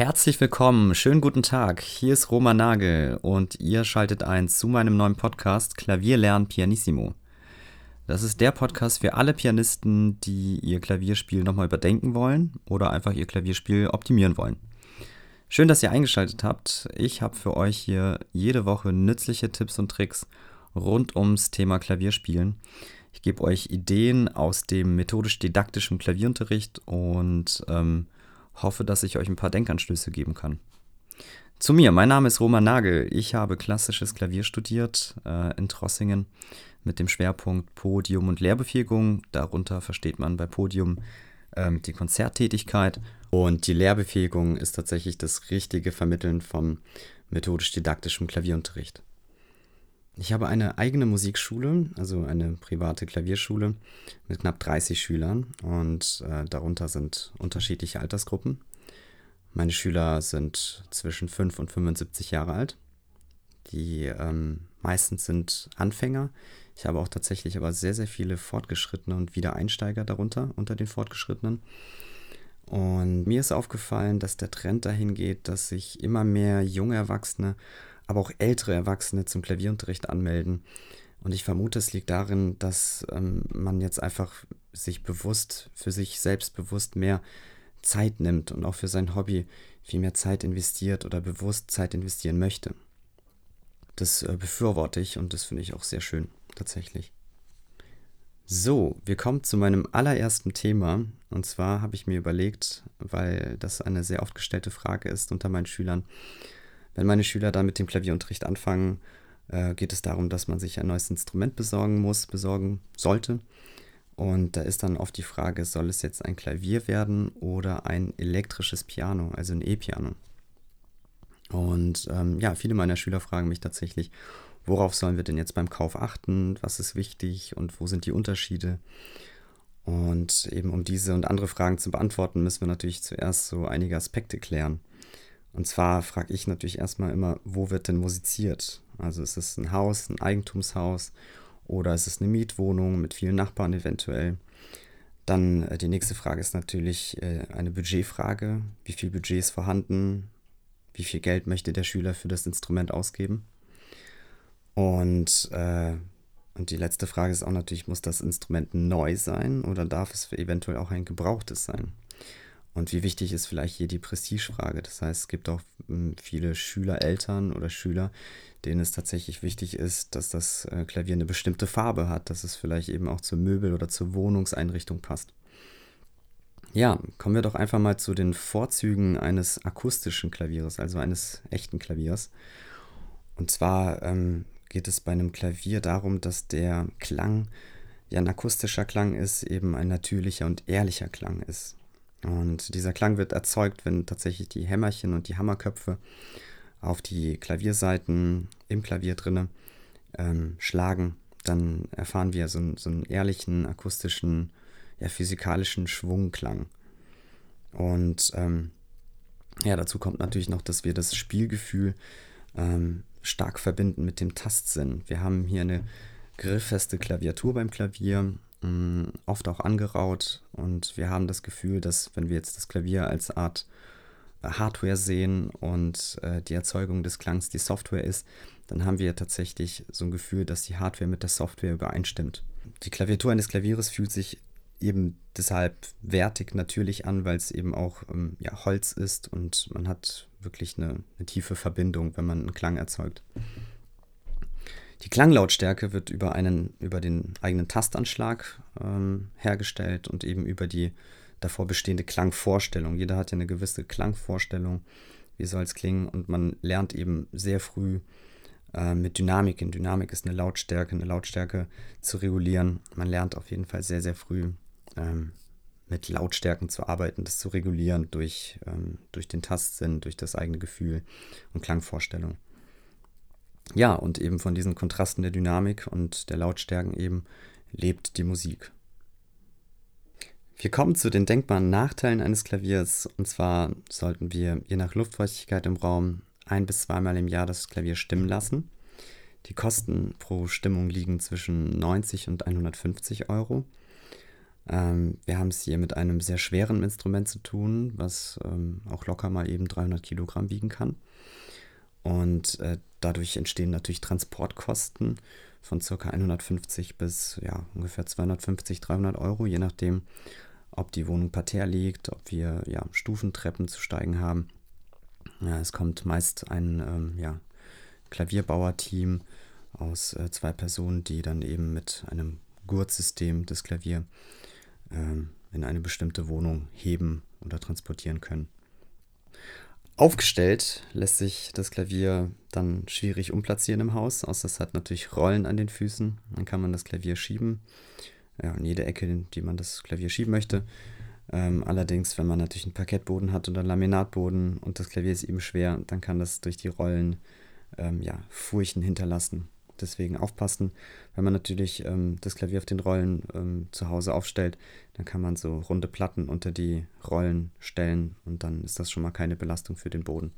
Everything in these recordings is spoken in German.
Herzlich willkommen, schönen guten Tag. Hier ist Roman Nagel und ihr schaltet ein zu meinem neuen Podcast Klavier lernen Pianissimo. Das ist der Podcast für alle Pianisten, die ihr Klavierspiel nochmal überdenken wollen oder einfach ihr Klavierspiel optimieren wollen. Schön, dass ihr eingeschaltet habt. Ich habe für euch hier jede Woche nützliche Tipps und Tricks rund ums Thema Klavierspielen. Ich gebe euch Ideen aus dem methodisch-didaktischen Klavierunterricht und ähm, hoffe, dass ich euch ein paar Denkanstöße geben kann. Zu mir, mein Name ist Roman Nagel. Ich habe klassisches Klavier studiert äh, in Trossingen mit dem Schwerpunkt Podium und Lehrbefähigung. Darunter versteht man bei Podium ähm, die Konzerttätigkeit und die Lehrbefähigung ist tatsächlich das richtige Vermitteln vom methodisch-didaktischen Klavierunterricht. Ich habe eine eigene Musikschule, also eine private Klavierschule mit knapp 30 Schülern und äh, darunter sind unterschiedliche Altersgruppen. Meine Schüler sind zwischen 5 und 75 Jahre alt. Die ähm, meistens sind Anfänger. Ich habe auch tatsächlich aber sehr, sehr viele Fortgeschrittene und Wiedereinsteiger darunter, unter den Fortgeschrittenen. Und mir ist aufgefallen, dass der Trend dahin geht, dass sich immer mehr junge Erwachsene aber auch ältere Erwachsene zum Klavierunterricht anmelden. Und ich vermute, es liegt darin, dass ähm, man jetzt einfach sich bewusst, für sich selbstbewusst mehr Zeit nimmt und auch für sein Hobby viel mehr Zeit investiert oder bewusst Zeit investieren möchte. Das äh, befürworte ich und das finde ich auch sehr schön, tatsächlich. So, wir kommen zu meinem allerersten Thema. Und zwar habe ich mir überlegt, weil das eine sehr oft gestellte Frage ist unter meinen Schülern, wenn meine Schüler dann mit dem Klavierunterricht anfangen, äh, geht es darum, dass man sich ein neues Instrument besorgen muss, besorgen sollte. Und da ist dann oft die Frage, soll es jetzt ein Klavier werden oder ein elektrisches Piano, also ein E-Piano? Und ähm, ja, viele meiner Schüler fragen mich tatsächlich, worauf sollen wir denn jetzt beim Kauf achten? Was ist wichtig und wo sind die Unterschiede? Und eben um diese und andere Fragen zu beantworten, müssen wir natürlich zuerst so einige Aspekte klären. Und zwar frage ich natürlich erstmal immer, wo wird denn musiziert? Also ist es ein Haus, ein Eigentumshaus oder ist es eine Mietwohnung mit vielen Nachbarn eventuell? Dann äh, die nächste Frage ist natürlich äh, eine Budgetfrage. Wie viel Budget ist vorhanden? Wie viel Geld möchte der Schüler für das Instrument ausgeben? Und, äh, und die letzte Frage ist auch natürlich, muss das Instrument neu sein oder darf es eventuell auch ein gebrauchtes sein? Und wie wichtig ist vielleicht hier die Prestigefrage? Das heißt, es gibt auch hm, viele Schüler, Eltern oder Schüler, denen es tatsächlich wichtig ist, dass das äh, Klavier eine bestimmte Farbe hat, dass es vielleicht eben auch zur Möbel- oder zur Wohnungseinrichtung passt. Ja, kommen wir doch einfach mal zu den Vorzügen eines akustischen Klaviers, also eines echten Klaviers. Und zwar ähm, geht es bei einem Klavier darum, dass der Klang ja ein akustischer Klang ist, eben ein natürlicher und ehrlicher Klang ist. Und dieser Klang wird erzeugt, wenn tatsächlich die Hämmerchen und die Hammerköpfe auf die Klavierseiten im Klavier drinne ähm, schlagen. Dann erfahren wir so, so einen ehrlichen, akustischen, ja, physikalischen Schwungklang. Und ähm, ja, dazu kommt natürlich noch, dass wir das Spielgefühl ähm, stark verbinden mit dem Tastsinn. Wir haben hier eine grifffeste Klaviatur beim Klavier mh, oft auch angeraut und wir haben das Gefühl, dass wenn wir jetzt das Klavier als Art äh, Hardware sehen und äh, die Erzeugung des Klangs die Software ist, dann haben wir tatsächlich so ein Gefühl, dass die Hardware mit der Software übereinstimmt. Die Klaviatur eines Klavieres fühlt sich eben deshalb wertig natürlich an, weil es eben auch ähm, ja, Holz ist und man hat wirklich eine, eine tiefe Verbindung, wenn man einen Klang erzeugt. Die Klanglautstärke wird über, einen, über den eigenen Tastanschlag ähm, hergestellt und eben über die davor bestehende Klangvorstellung. Jeder hat ja eine gewisse Klangvorstellung, wie soll es klingen und man lernt eben sehr früh äh, mit Dynamik. In Dynamik ist eine Lautstärke, eine Lautstärke zu regulieren. Man lernt auf jeden Fall sehr, sehr früh ähm, mit Lautstärken zu arbeiten, das zu regulieren durch, ähm, durch den Tastsinn, durch das eigene Gefühl und Klangvorstellung ja, und eben von diesen Kontrasten der Dynamik und der Lautstärken eben lebt die Musik. Wir kommen zu den denkbaren Nachteilen eines Klaviers. Und zwar sollten wir je nach Luftfeuchtigkeit im Raum ein bis zweimal im Jahr das Klavier stimmen lassen. Die Kosten pro Stimmung liegen zwischen 90 und 150 Euro. Ähm, wir haben es hier mit einem sehr schweren Instrument zu tun, was ähm, auch locker mal eben 300 Kilogramm wiegen kann. Und äh, dadurch entstehen natürlich Transportkosten von ca. 150 bis ja, ungefähr 250, 300 Euro, je nachdem, ob die Wohnung parterre liegt, ob wir ja, Stufentreppen zu steigen haben. Ja, es kommt meist ein ähm, ja, Klavierbauerteam aus äh, zwei Personen, die dann eben mit einem Gurtsystem das Klavier ähm, in eine bestimmte Wohnung heben oder transportieren können. Aufgestellt lässt sich das Klavier dann schwierig umplatzieren im Haus, außer es hat natürlich Rollen an den Füßen. Dann kann man das Klavier schieben, ja, in jede Ecke, in die man das Klavier schieben möchte. Ähm, allerdings, wenn man natürlich einen Parkettboden hat oder einen Laminatboden und das Klavier ist eben schwer, dann kann das durch die Rollen ähm, ja, Furchen hinterlassen. Deswegen aufpassen. Wenn man natürlich ähm, das Klavier auf den Rollen ähm, zu Hause aufstellt, dann kann man so runde Platten unter die Rollen stellen und dann ist das schon mal keine Belastung für den Boden.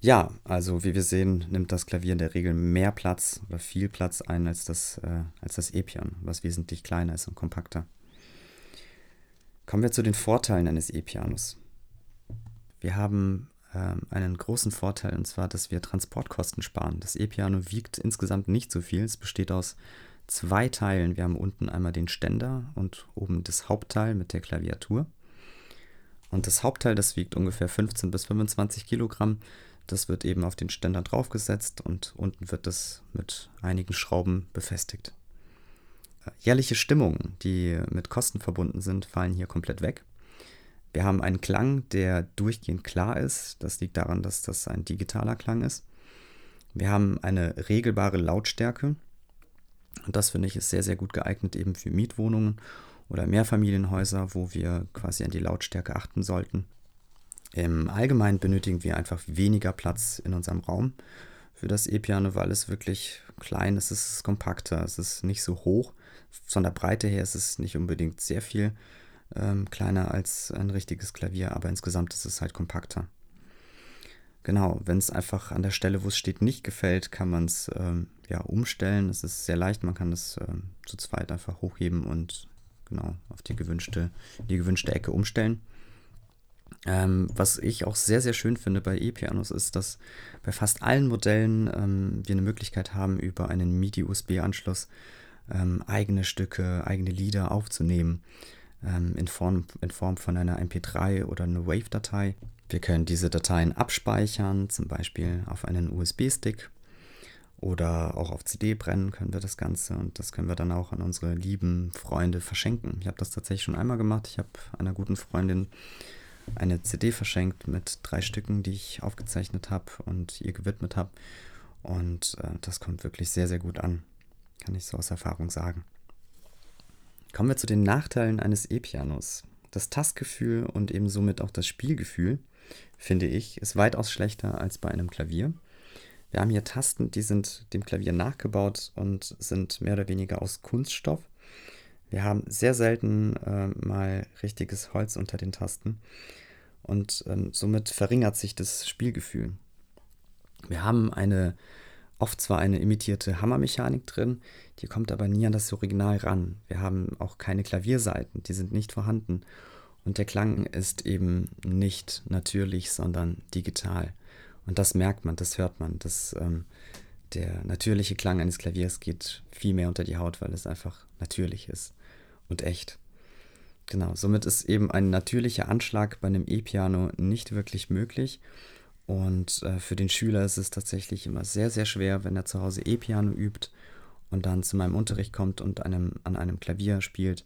Ja, also wie wir sehen, nimmt das Klavier in der Regel mehr Platz oder viel Platz ein als das, äh, als das E-Piano, was wesentlich kleiner ist und kompakter. Kommen wir zu den Vorteilen eines E-Pianos. Wir haben einen großen Vorteil und zwar, dass wir Transportkosten sparen. Das E-Piano wiegt insgesamt nicht so viel. Es besteht aus zwei Teilen. Wir haben unten einmal den Ständer und oben das Hauptteil mit der Klaviatur. Und das Hauptteil, das wiegt ungefähr 15 bis 25 Kilogramm. Das wird eben auf den Ständer draufgesetzt und unten wird das mit einigen Schrauben befestigt. Äh, jährliche Stimmungen, die mit Kosten verbunden sind, fallen hier komplett weg. Wir haben einen Klang, der durchgehend klar ist. Das liegt daran, dass das ein digitaler Klang ist. Wir haben eine regelbare Lautstärke. Und das finde ich ist sehr, sehr gut geeignet eben für Mietwohnungen oder Mehrfamilienhäuser, wo wir quasi an die Lautstärke achten sollten. Im Allgemeinen benötigen wir einfach weniger Platz in unserem Raum für das E-Piano, weil es wirklich klein ist, es ist kompakter, es ist nicht so hoch. Von der Breite her ist es nicht unbedingt sehr viel ähm, kleiner als ein richtiges Klavier, aber insgesamt ist es halt kompakter. Genau, wenn es einfach an der Stelle, wo es steht, nicht gefällt, kann man es ähm, ja umstellen. Es ist sehr leicht, man kann es ähm, zu zweit einfach hochheben und genau auf die gewünschte, die gewünschte Ecke umstellen. Ähm, was ich auch sehr, sehr schön finde bei E-Pianos ist, dass bei fast allen Modellen ähm, wir eine Möglichkeit haben, über einen MIDI-USB-Anschluss ähm, eigene Stücke, eigene Lieder aufzunehmen ähm, in, Form, in Form von einer MP3 oder einer Wave-Datei. Wir können diese Dateien abspeichern, zum Beispiel auf einen USB-Stick oder auch auf CD brennen können wir das Ganze und das können wir dann auch an unsere lieben Freunde verschenken. Ich habe das tatsächlich schon einmal gemacht. Ich habe einer guten Freundin eine CD verschenkt mit drei Stücken, die ich aufgezeichnet habe und ihr gewidmet habe. Und äh, das kommt wirklich sehr, sehr gut an. Kann ich so aus Erfahrung sagen. Kommen wir zu den Nachteilen eines E-Pianos. Das Tastgefühl und eben somit auch das Spielgefühl, finde ich, ist weitaus schlechter als bei einem Klavier. Wir haben hier Tasten, die sind dem Klavier nachgebaut und sind mehr oder weniger aus Kunststoff. Wir haben sehr selten äh, mal richtiges Holz unter den Tasten und ähm, somit verringert sich das Spielgefühl. Wir haben eine oft zwar eine imitierte Hammermechanik drin, die kommt aber nie an das Original ran. Wir haben auch keine Klavierseiten, die sind nicht vorhanden. Und der Klang ist eben nicht natürlich, sondern digital. Und das merkt man, das hört man. Das, ähm, der natürliche Klang eines Klaviers geht viel mehr unter die Haut, weil es einfach natürlich ist und echt. Genau, somit ist eben ein natürlicher Anschlag bei einem E-Piano nicht wirklich möglich. Und äh, für den Schüler ist es tatsächlich immer sehr, sehr schwer, wenn er zu Hause E-Piano übt und dann zu meinem Unterricht kommt und einem, an einem Klavier spielt,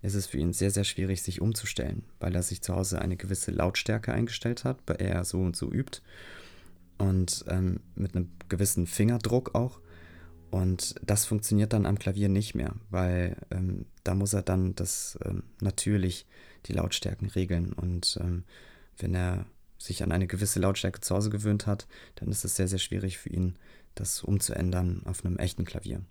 ist es für ihn sehr, sehr schwierig, sich umzustellen, weil er sich zu Hause eine gewisse Lautstärke eingestellt hat, bei er so und so übt. Und ähm, mit einem gewissen Fingerdruck auch. Und das funktioniert dann am Klavier nicht mehr, weil ähm, da muss er dann das ähm, natürlich die Lautstärken regeln. Und ähm, wenn er sich an eine gewisse Lautstärke zu Hause gewöhnt hat, dann ist es sehr, sehr schwierig für ihn, das umzuändern auf einem echten Klavier.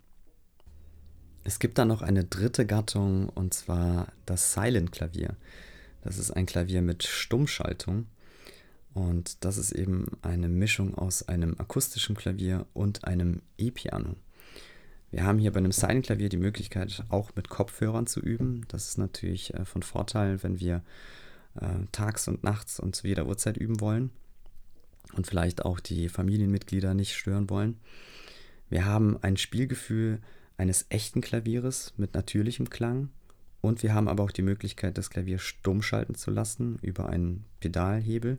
Es gibt dann noch eine dritte Gattung und zwar das Silent Klavier. Das ist ein Klavier mit Stummschaltung und das ist eben eine Mischung aus einem akustischen Klavier und einem E-Piano. Wir haben hier bei einem Silent-Klavier die Möglichkeit, auch mit Kopfhörern zu üben. Das ist natürlich äh, von Vorteil, wenn wir äh, tags und nachts und zu jeder Uhrzeit üben wollen und vielleicht auch die Familienmitglieder nicht stören wollen. Wir haben ein Spielgefühl eines echten Klavieres mit natürlichem Klang und wir haben aber auch die Möglichkeit, das Klavier stumm schalten zu lassen über einen Pedalhebel.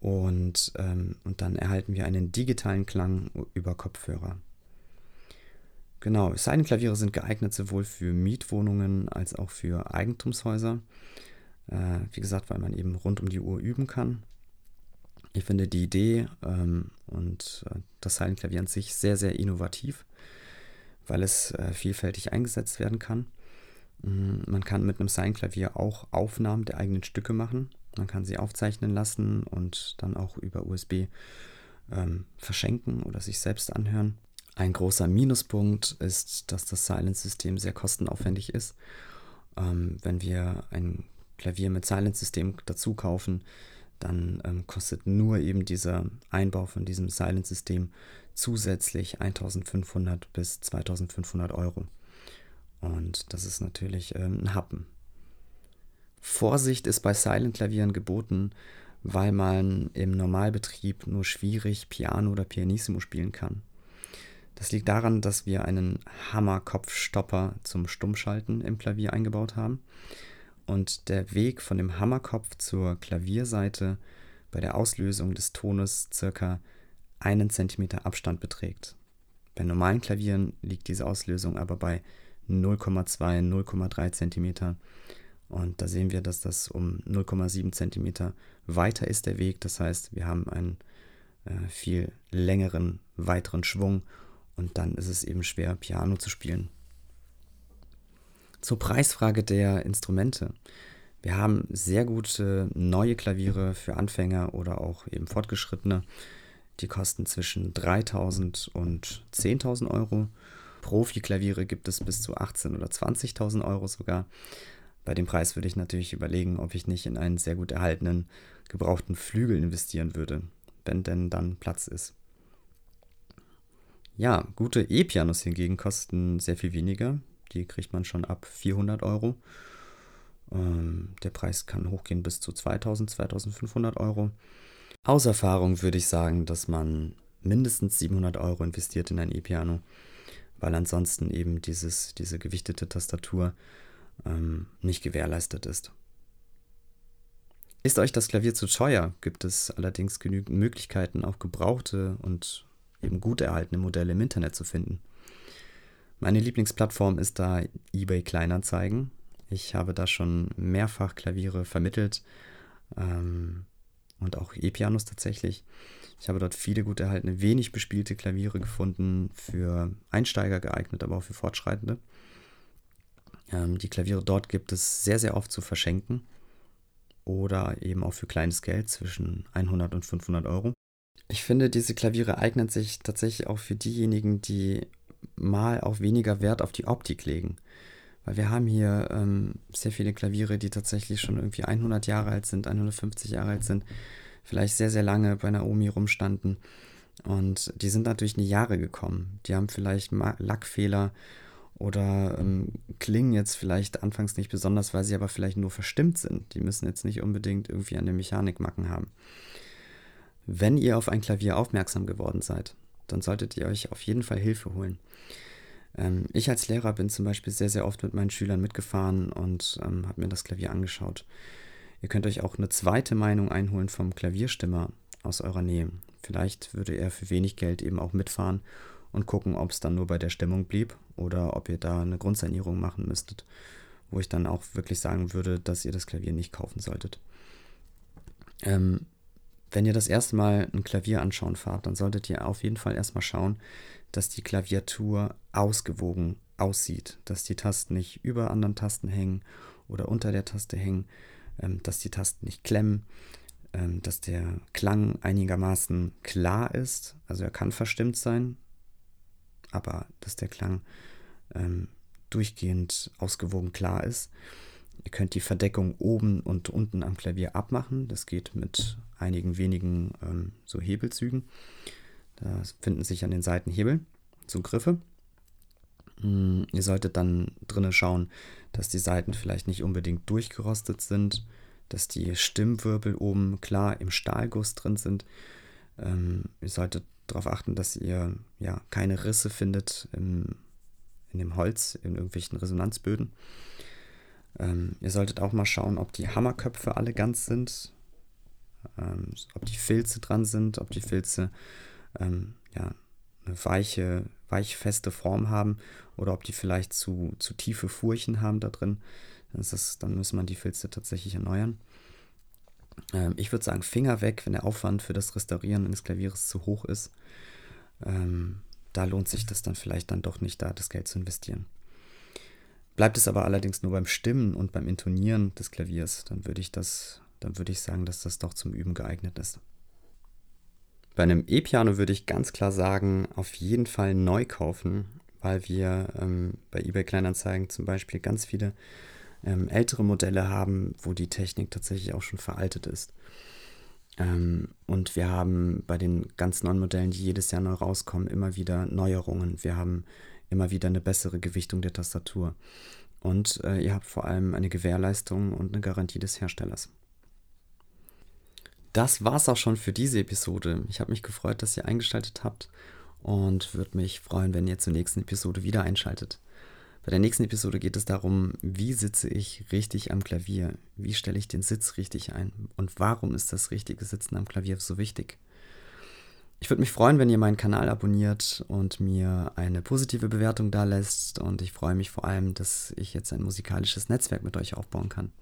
Und, ähm, und dann erhalten wir einen digitalen Klang über Kopfhörer. Genau, Silent-Klaviere sind geeignet sowohl für Mietwohnungen als auch für Eigentumshäuser. Äh, wie gesagt, weil man eben rund um die Uhr üben kann. Ich finde die Idee ähm, und äh, das Silent-Klavier an sich sehr, sehr innovativ, weil es äh, vielfältig eingesetzt werden kann. Mhm, man kann mit einem Silent-Klavier auch Aufnahmen der eigenen Stücke machen. Man kann sie aufzeichnen lassen und dann auch über USB ähm, verschenken oder sich selbst anhören. Ein großer Minuspunkt ist, dass das Silent-System sehr kostenaufwendig ist. Ähm, wenn wir ein Klavier mit Silent-System dazu kaufen, dann ähm, kostet nur eben dieser Einbau von diesem Silent-System zusätzlich 1500 bis 2500 Euro. Und das ist natürlich ähm, ein Happen. Vorsicht ist bei Silent-Klavieren geboten, weil man im Normalbetrieb nur schwierig Piano oder Pianissimo spielen kann. Das liegt daran, dass wir einen Hammerkopfstopper zum Stummschalten im Klavier eingebaut haben und der Weg von dem Hammerkopf zur Klavierseite bei der Auslösung des Tones circa einen Zentimeter Abstand beträgt. Bei normalen Klavieren liegt diese Auslösung aber bei 0,2, 0,3 Zentimeter. Und da sehen wir, dass das um 0,7 Zentimeter weiter ist der Weg. Das heißt, wir haben einen äh, viel längeren, weiteren Schwung und dann ist es eben schwer, Piano zu spielen. Zur Preisfrage der Instrumente. Wir haben sehr gute neue Klaviere für Anfänger oder auch eben Fortgeschrittene. Die kosten zwischen 3000 und 10.000 Euro. Profi-Klaviere gibt es bis zu 18.000 oder 20.000 Euro sogar. Bei dem Preis würde ich natürlich überlegen, ob ich nicht in einen sehr gut erhaltenen, gebrauchten Flügel investieren würde, wenn denn dann Platz ist. Ja, gute E-Pianos hingegen kosten sehr viel weniger. Die kriegt man schon ab 400 Euro. Ähm, der Preis kann hochgehen bis zu 2000, 2500 Euro. Aus Erfahrung würde ich sagen, dass man mindestens 700 Euro investiert in ein E-Piano, weil ansonsten eben dieses, diese gewichtete Tastatur ähm, nicht gewährleistet ist. Ist euch das Klavier zu teuer, gibt es allerdings genügend Möglichkeiten, auch gebrauchte und eben gut erhaltene Modelle im Internet zu finden. Meine Lieblingsplattform ist da eBay Kleinanzeigen. Ich habe da schon mehrfach Klaviere vermittelt ähm, und auch E-Pianos tatsächlich. Ich habe dort viele gut erhaltene, wenig bespielte Klaviere gefunden, für Einsteiger geeignet, aber auch für Fortschreitende. Ähm, die Klaviere dort gibt es sehr, sehr oft zu verschenken oder eben auch für kleines Geld zwischen 100 und 500 Euro. Ich finde, diese Klaviere eignen sich tatsächlich auch für diejenigen, die mal auch weniger Wert auf die Optik legen. Weil wir haben hier ähm, sehr viele Klaviere, die tatsächlich schon irgendwie 100 Jahre alt sind, 150 Jahre alt sind, vielleicht sehr, sehr lange bei Naomi rumstanden. Und die sind natürlich in die Jahre gekommen. Die haben vielleicht Lackfehler oder ähm, klingen jetzt vielleicht anfangs nicht besonders, weil sie aber vielleicht nur verstimmt sind. Die müssen jetzt nicht unbedingt irgendwie an den Mechanikmacken haben. Wenn ihr auf ein Klavier aufmerksam geworden seid, dann solltet ihr euch auf jeden Fall Hilfe holen. Ähm, ich als Lehrer bin zum Beispiel sehr, sehr oft mit meinen Schülern mitgefahren und ähm, habe mir das Klavier angeschaut. Ihr könnt euch auch eine zweite Meinung einholen vom Klavierstimmer aus eurer Nähe. Vielleicht würde er für wenig Geld eben auch mitfahren und gucken, ob es dann nur bei der Stimmung blieb oder ob ihr da eine Grundsanierung machen müsstet, wo ich dann auch wirklich sagen würde, dass ihr das Klavier nicht kaufen solltet. Ähm, wenn ihr das erste Mal ein Klavier anschauen fahrt, dann solltet ihr auf jeden Fall erstmal schauen, dass die Klaviatur ausgewogen aussieht, dass die Tasten nicht über anderen Tasten hängen oder unter der Taste hängen, ähm, dass die Tasten nicht klemmen, ähm, dass der Klang einigermaßen klar ist, also er kann verstimmt sein, aber dass der Klang ähm, durchgehend ausgewogen klar ist. Ihr könnt die Verdeckung oben und unten am Klavier abmachen. Das geht mit einigen wenigen ähm, so Hebelzügen. Da finden sich an den Seiten Hebel, so Griffe. Mm, ihr solltet dann drinnen schauen, dass die Seiten vielleicht nicht unbedingt durchgerostet sind, dass die Stimmwirbel oben klar im Stahlguss drin sind. Ähm, ihr solltet darauf achten, dass ihr ja keine Risse findet im, in dem Holz, in irgendwelchen Resonanzböden. Ähm, ihr solltet auch mal schauen, ob die Hammerköpfe alle ganz sind, ähm, ob die Filze dran sind, ob die Filze ähm, ja, eine weiche, weichfeste Form haben oder ob die vielleicht zu, zu tiefe Furchen haben da drin. Dann, das, dann muss man die Filze tatsächlich erneuern. Ähm, ich würde sagen, Finger weg, wenn der Aufwand für das Restaurieren eines Klaviers zu hoch ist. Ähm, da lohnt sich das dann vielleicht dann doch nicht, da das Geld zu investieren. Bleibt es aber allerdings nur beim Stimmen und beim Intonieren des Klaviers, dann würde ich das, dann würde ich sagen, dass das doch zum Üben geeignet ist. Bei einem E-Piano würde ich ganz klar sagen, auf jeden Fall neu kaufen, weil wir ähm, bei eBay Kleinanzeigen zum Beispiel ganz viele ähm, ältere Modelle haben, wo die Technik tatsächlich auch schon veraltet ist. Ähm, und wir haben bei den ganz neuen Modellen, die jedes Jahr neu rauskommen, immer wieder Neuerungen. Wir haben immer wieder eine bessere Gewichtung der Tastatur. Und äh, ihr habt vor allem eine Gewährleistung und eine Garantie des Herstellers. Das war's auch schon für diese Episode. Ich habe mich gefreut, dass ihr eingeschaltet habt und würde mich freuen, wenn ihr zur nächsten Episode wieder einschaltet. Bei der nächsten Episode geht es darum, wie sitze ich richtig am Klavier? Wie stelle ich den Sitz richtig ein? Und warum ist das richtige Sitzen am Klavier so wichtig? Ich würde mich freuen, wenn ihr meinen Kanal abonniert und mir eine positive Bewertung da lässt. Und ich freue mich vor allem, dass ich jetzt ein musikalisches Netzwerk mit euch aufbauen kann.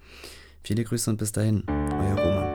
Viele Grüße und bis dahin, euer Roman.